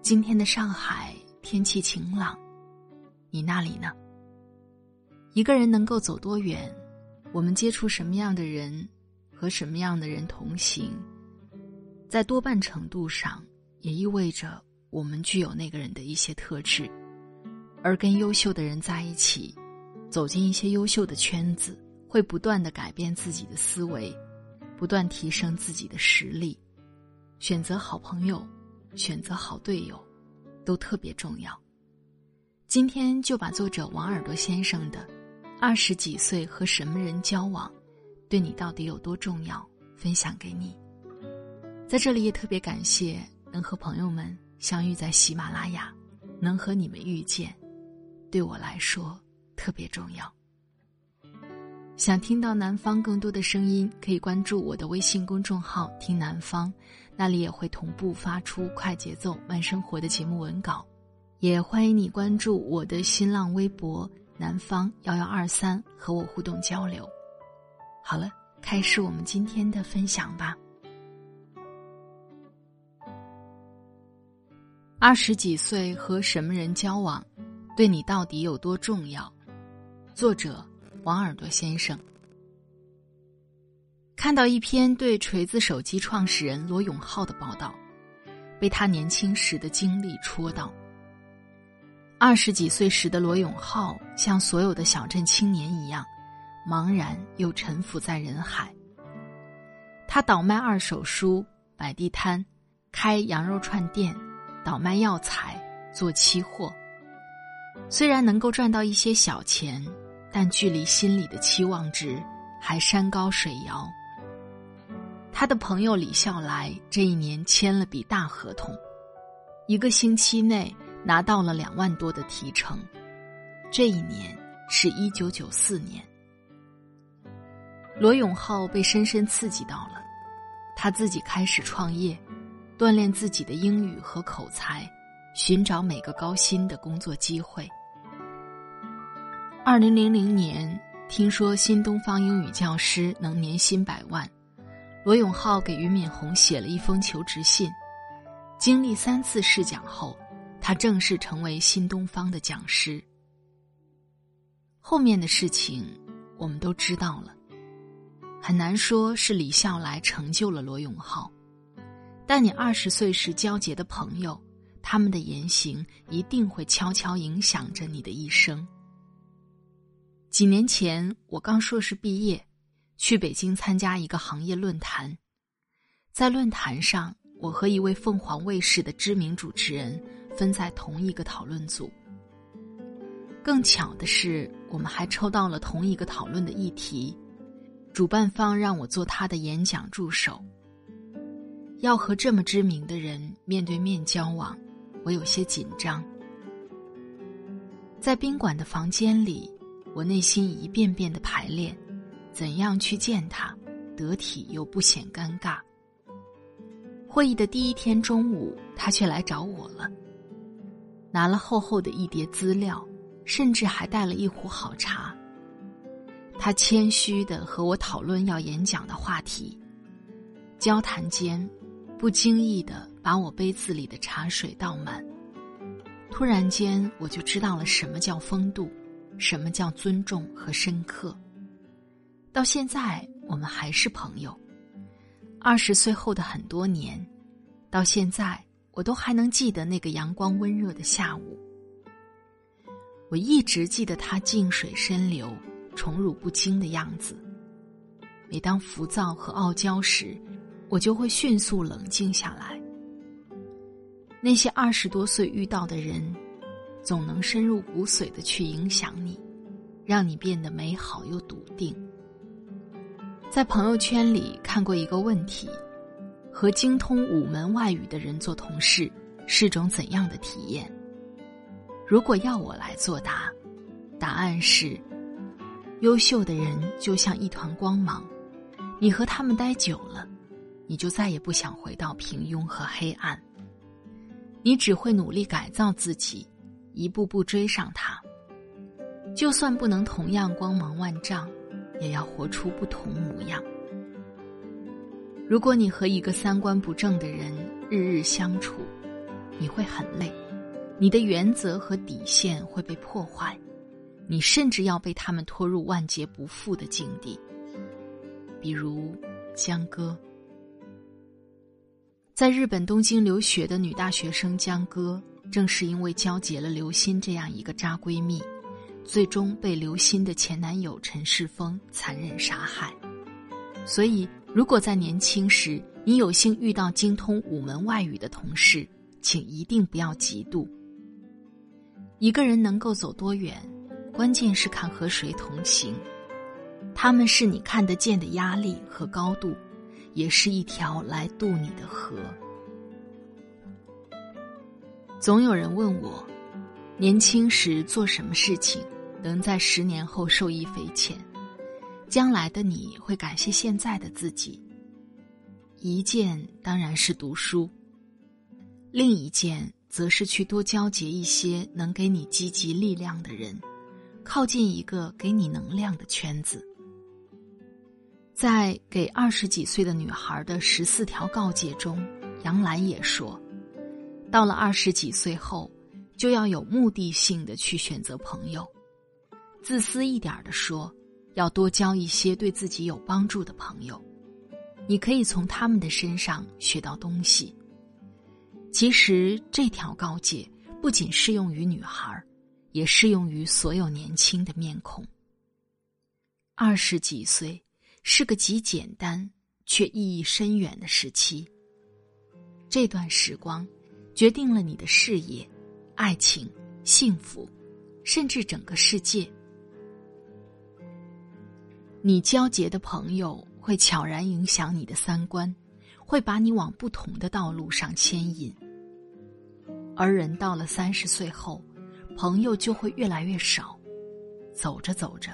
今天的上海天气晴朗，你那里呢？一个人能够走多远，我们接触什么样的人，和什么样的人同行，在多半程度上也意味着我们具有那个人的一些特质。而跟优秀的人在一起，走进一些优秀的圈子，会不断的改变自己的思维，不断提升自己的实力。选择好朋友。选择好队友，都特别重要。今天就把作者王耳朵先生的《二十几岁和什么人交往，对你到底有多重要》分享给你。在这里也特别感谢能和朋友们相遇在喜马拉雅，能和你们遇见，对我来说特别重要。想听到南方更多的声音，可以关注我的微信公众号“听南方”，那里也会同步发出快节奏慢生活的节目文稿。也欢迎你关注我的新浪微博“南方幺幺二三”，和我互动交流。好了，开始我们今天的分享吧。二十几岁和什么人交往，对你到底有多重要？作者。王耳朵先生看到一篇对锤子手机创始人罗永浩的报道，被他年轻时的经历戳到。二十几岁时的罗永浩，像所有的小镇青年一样，茫然又沉浮在人海。他倒卖二手书，摆地摊，开羊肉串店，倒卖药材，做期货。虽然能够赚到一些小钱。但距离心里的期望值还山高水遥。他的朋友李笑来这一年签了笔大合同，一个星期内拿到了两万多的提成。这一年是一九九四年。罗永浩被深深刺激到了，他自己开始创业，锻炼自己的英语和口才，寻找每个高薪的工作机会。二零零零年，听说新东方英语教师能年薪百万，罗永浩给俞敏洪写了一封求职信。经历三次试讲后，他正式成为新东方的讲师。后面的事情我们都知道了，很难说是李笑来成就了罗永浩，但你二十岁时交结的朋友，他们的言行一定会悄悄影响着你的一生。几年前，我刚硕士毕业，去北京参加一个行业论坛。在论坛上，我和一位凤凰卫视的知名主持人分在同一个讨论组。更巧的是，我们还抽到了同一个讨论的议题。主办方让我做他的演讲助手。要和这么知名的人面对面交往，我有些紧张。在宾馆的房间里。我内心一遍遍的排练，怎样去见他，得体又不显尴尬。会议的第一天中午，他却来找我了，拿了厚厚的一叠资料，甚至还带了一壶好茶。他谦虚的和我讨论要演讲的话题，交谈间，不经意的把我杯子里的茶水倒满。突然间，我就知道了什么叫风度。什么叫尊重和深刻？到现在，我们还是朋友。二十岁后的很多年，到现在，我都还能记得那个阳光温热的下午。我一直记得他静水深流、宠辱不惊的样子。每当浮躁和傲娇时，我就会迅速冷静下来。那些二十多岁遇到的人，总能深入骨髓的去影响你，让你变得美好又笃定。在朋友圈里看过一个问题：和精通五门外语的人做同事是种怎样的体验？如果要我来作答，答案是：优秀的人就像一团光芒，你和他们待久了，你就再也不想回到平庸和黑暗。你只会努力改造自己，一步步追上他。就算不能同样光芒万丈，也要活出不同模样。如果你和一个三观不正的人日日相处，你会很累。你的原则和底线会被破坏，你甚至要被他们拖入万劫不复的境地。比如江歌，在日本东京留学的女大学生江歌，正是因为交结了刘鑫这样一个渣闺蜜，最终被刘鑫的前男友陈世峰残忍杀害。所以，如果在年轻时你有幸遇到精通五门外语的同事，请一定不要嫉妒。一个人能够走多远，关键是看和谁同行。他们是你看得见的压力和高度，也是一条来渡你的河。总有人问我，年轻时做什么事情能在十年后受益匪浅？将来的你会感谢现在的自己。一件当然是读书，另一件。则是去多交结一些能给你积极力量的人，靠近一个给你能量的圈子。在给二十几岁的女孩的十四条告诫中，杨澜也说，到了二十几岁后，就要有目的性的去选择朋友。自私一点的说，要多交一些对自己有帮助的朋友，你可以从他们的身上学到东西。其实这条告诫不仅适用于女孩，也适用于所有年轻的面孔。二十几岁是个极简单却意义深远的时期。这段时光决定了你的事业、爱情、幸福，甚至整个世界。你交结的朋友会悄然影响你的三观。会把你往不同的道路上牵引，而人到了三十岁后，朋友就会越来越少，走着走着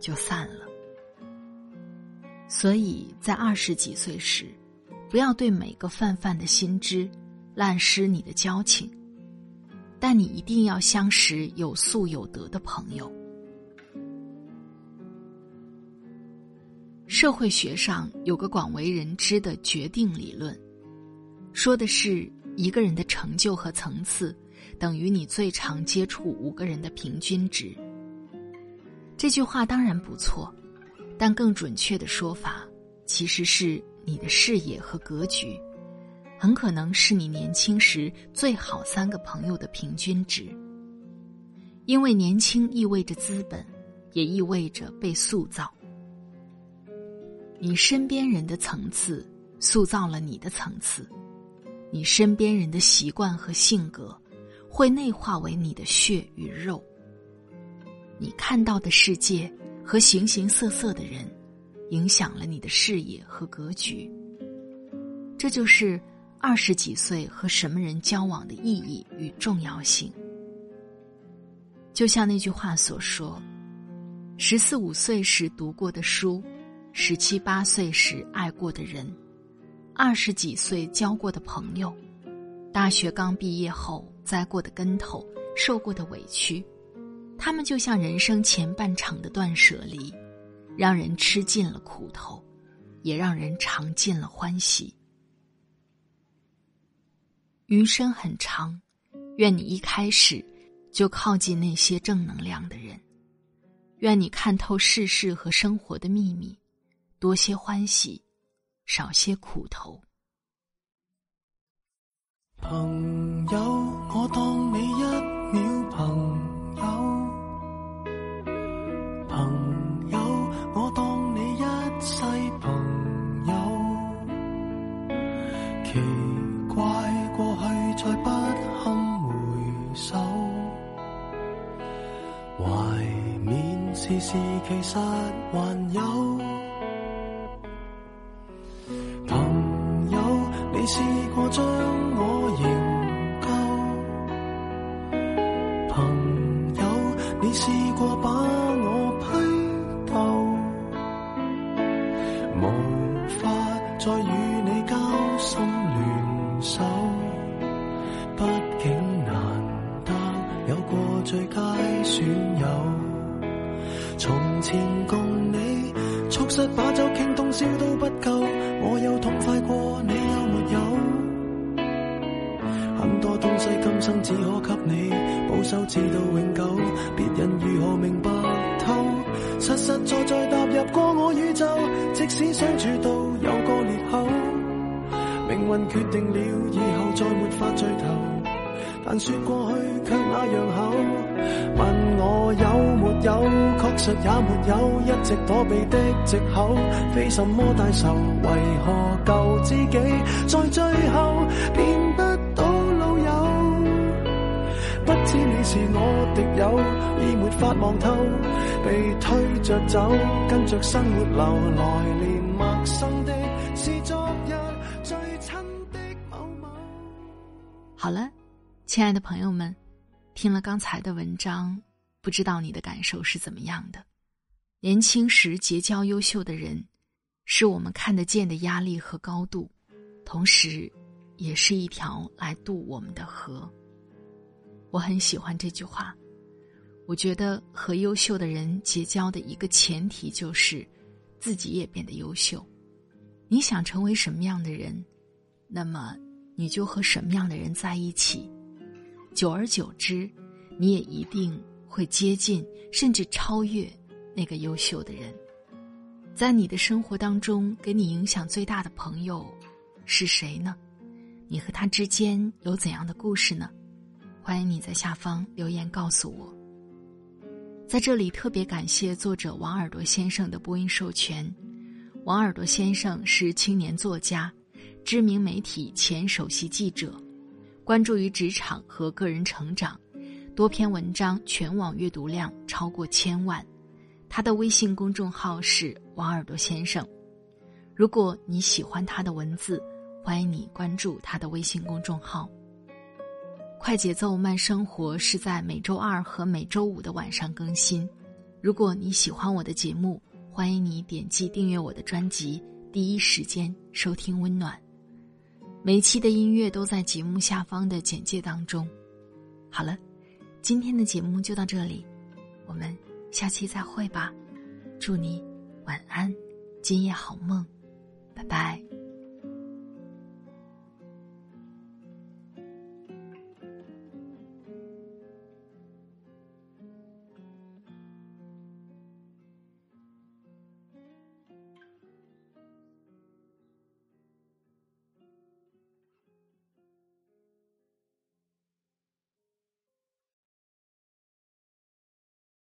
就散了。所以在二十几岁时，不要对每个泛泛的心知滥施你的交情，但你一定要相识有素有德的朋友。社会学上有个广为人知的决定理论，说的是一个人的成就和层次等于你最常接触五个人的平均值。这句话当然不错，但更准确的说法其实是你的视野和格局，很可能是你年轻时最好三个朋友的平均值。因为年轻意味着资本，也意味着被塑造。你身边人的层次塑造了你的层次，你身边人的习惯和性格会内化为你的血与肉。你看到的世界和形形色色的人，影响了你的视野和格局。这就是二十几岁和什么人交往的意义与重要性。就像那句话所说：“十四五岁时读过的书。”十七八岁时爱过的人，二十几岁交过的朋友，大学刚毕业后栽过的跟头、受过的委屈，他们就像人生前半场的断舍离，让人吃尽了苦头，也让人尝尽了欢喜。余生很长，愿你一开始就靠近那些正能量的人，愿你看透世事和生活的秘密。多些欢喜，少些苦头。朋友，我当你一秒朋友，朋友，我当你一世朋友。奇怪，过去再不堪回首，怀缅时事其实还有。你试过将我营救？朋友，你试过把我批斗？无法再与你交心联手，毕竟难得有过最佳损友。从前共你促膝把酒倾通宵都不够，我有痛快过，你有没有？很多东西今生只可给你保守，至到永久，别人如何明白透？实实在在踏入过我宇宙，即使相处到有个裂口，命运决定了以后再没法聚头。但说过去却那样厚，问我有没有，确实也没有，一直躲避的藉口，非什么大仇，为何旧知己在最后变不到老友？不知你是我敌友，已没法望透，被推着走，跟着生活流，来年陌生的是昨日最亲的某某。好了。亲爱的朋友们，听了刚才的文章，不知道你的感受是怎么样的？年轻时结交优秀的人，是我们看得见的压力和高度，同时，也是一条来渡我们的河。我很喜欢这句话。我觉得和优秀的人结交的一个前提就是，自己也变得优秀。你想成为什么样的人，那么你就和什么样的人在一起。久而久之，你也一定会接近甚至超越那个优秀的人。在你的生活当中，给你影响最大的朋友是谁呢？你和他之间有怎样的故事呢？欢迎你在下方留言告诉我。在这里特别感谢作者王耳朵先生的播音授权。王耳朵先生是青年作家，知名媒体前首席记者。关注于职场和个人成长，多篇文章全网阅读量超过千万。他的微信公众号是王耳朵先生。如果你喜欢他的文字，欢迎你关注他的微信公众号。快节奏慢生活是在每周二和每周五的晚上更新。如果你喜欢我的节目，欢迎你点击订阅我的专辑，第一时间收听温暖。每一期的音乐都在节目下方的简介当中。好了，今天的节目就到这里，我们下期再会吧。祝你晚安，今夜好梦，拜拜。